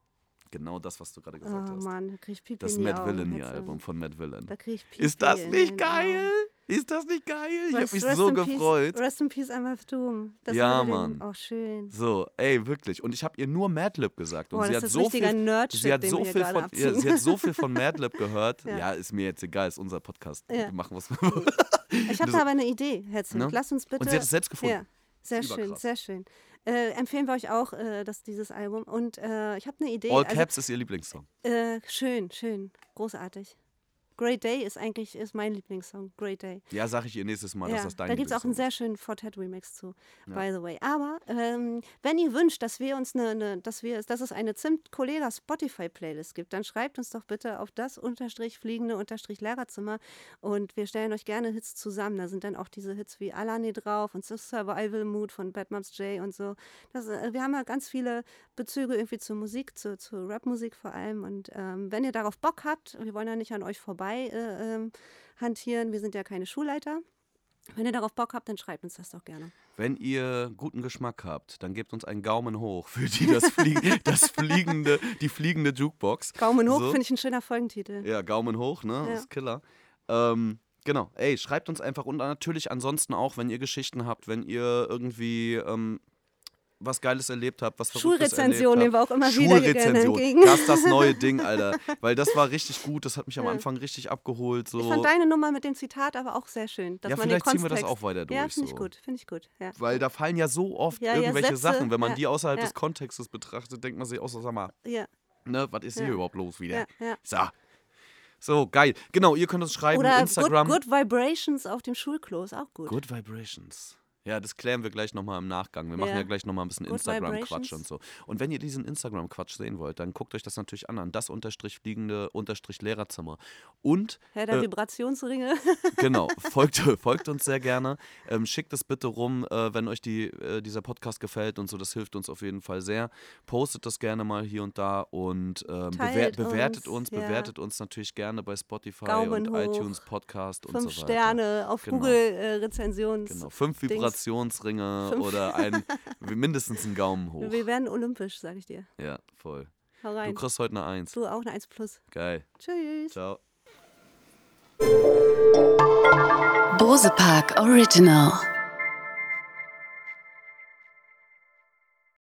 Genau das, was du gerade gesagt Oh hast. Mann, da krieg ich Pipi Das in die Matt Augen, Villainy-Album Hetze. von Matt Villain. Da krieg ich Pipi Ist das nicht geil? Ist das nicht geil? Ich habe mich rest so gefreut. Peace, rest in Peace, MF Doom. Das Ja, Mann. Auch schön. So, ey, wirklich. Und ich habe ihr nur Madlib gesagt. Und Boah, sie das hat ist so viel, sie hat so wir hier viel von, ja, sie hat so viel von Madlib gehört. (laughs) Ja. ja. ist mir jetzt egal, ist unser Podcast. Ja. Wir machen was. Ich habe Das- da aber eine Idee, Hetze. Ne? Lass uns bitte. Und sie hat es selbst gefunden. Sehr schön, Überkrass. sehr schön. Äh, empfehlen wir euch auch äh, das, dieses Album. Und äh, ich habe eine Idee. All also, Caps ist ihr Lieblingssong. äh, schön, schön, großartig. Great Day ist eigentlich ist mein Lieblingssong. Great Day. Ja, sag ich ihr nächstes Mal, dass Ja, das dein da gibt es auch einen sehr schönen Fortet Remix zu, Ja. by the way. Aber ähm, wenn ihr wünscht, dass wir uns eine, eine dass wir, dass es eine Zimt-Kollega Spotify Playlist gibt, dann schreibt uns doch bitte auf das unterstrich fliegende unterstrich Lehrerzimmer und wir stellen euch gerne Hits zusammen. Da sind dann auch diese Hits wie Alani drauf und Survival Mood von Bad Moms J und so. Das, äh, wir haben ja ganz viele Bezüge irgendwie zur Musik, zu, zu Rapmusik vor allem. Und ähm, wenn ihr darauf Bock habt, wir wollen ja nicht an euch vorbei äh, ähm, hantieren, wir sind ja keine Schulleiter. Wenn ihr darauf Bock habt, dann schreibt uns das doch gerne. Wenn ihr guten Geschmack habt, dann gebt uns einen Gaumen hoch für die das, Flieg (laughs) das fliegende, die fliegende Jukebox. Daumen hoch So. finde ich ein schöner Folgentitel. Ja, Gaumen hoch, ne? Ja. Das ist Killer. Ähm, genau, ey, schreibt uns einfach und natürlich ansonsten auch, wenn ihr Geschichten habt, wenn ihr irgendwie ähm, was Geiles erlebt habt, was Verrücktes Schulrezension, den wir auch immer wieder Schulrezension, das ist das neue Ding, Alter. (laughs) Weil das war richtig gut, das hat mich am. Anfang richtig abgeholt. So. Ich fand deine Nummer mit dem Zitat aber auch sehr schön. Dass ja, man den vielleicht ziehen wir das auch weiter durch. Ja, finde ich so. gut, finde ich gut. Ja. Weil da fallen ja so oft Ja, irgendwelche Sätze, Sachen, wenn man die außerhalb des Kontextes betrachtet, denkt man sich auch so, sag mal, ne, was ist hier überhaupt los wieder? So. So, geil. Genau, ihr könnt uns schreiben, Oder Instagram. good, good Vibrations auf dem Schulklo ist auch gut. Good Vibrations. Ja, das klären wir gleich nochmal im Nachgang. Wir machen Ja. ja, gleich nochmal ein bisschen Instagram-Quatsch und so. Und wenn ihr diesen Instagram-Quatsch sehen wollt, dann guckt euch das natürlich an, an das unterstrich fliegende unterstrich Lehrerzimmer. Und Herr der Äh, Vibrationsringe. (laughs) genau, (laughs) folgt, folgt uns sehr gerne. Ähm, schickt es bitte rum, äh, wenn euch die, äh, dieser Podcast gefällt und so. Das hilft uns auf jeden Fall sehr. Postet das gerne mal hier und da und ähm, bewer bewertet uns, uns, ja. bewertet uns natürlich gerne bei Spotify Daumen und hoch. iTunes Podcast und Fünf so weiter. Sterne auf Genau. Google-Rezensions. Genau, fünf Dings. Vibrationsringe Fünf. oder ein, mindestens einen Gaumen hoch. Wir werden olympisch, sag ich dir. Ja, voll. Hau Du rein. kriegst heute eine Eins. Du auch eine 1 plus. Geil. Tschüss. Ciao. Bose Park Original.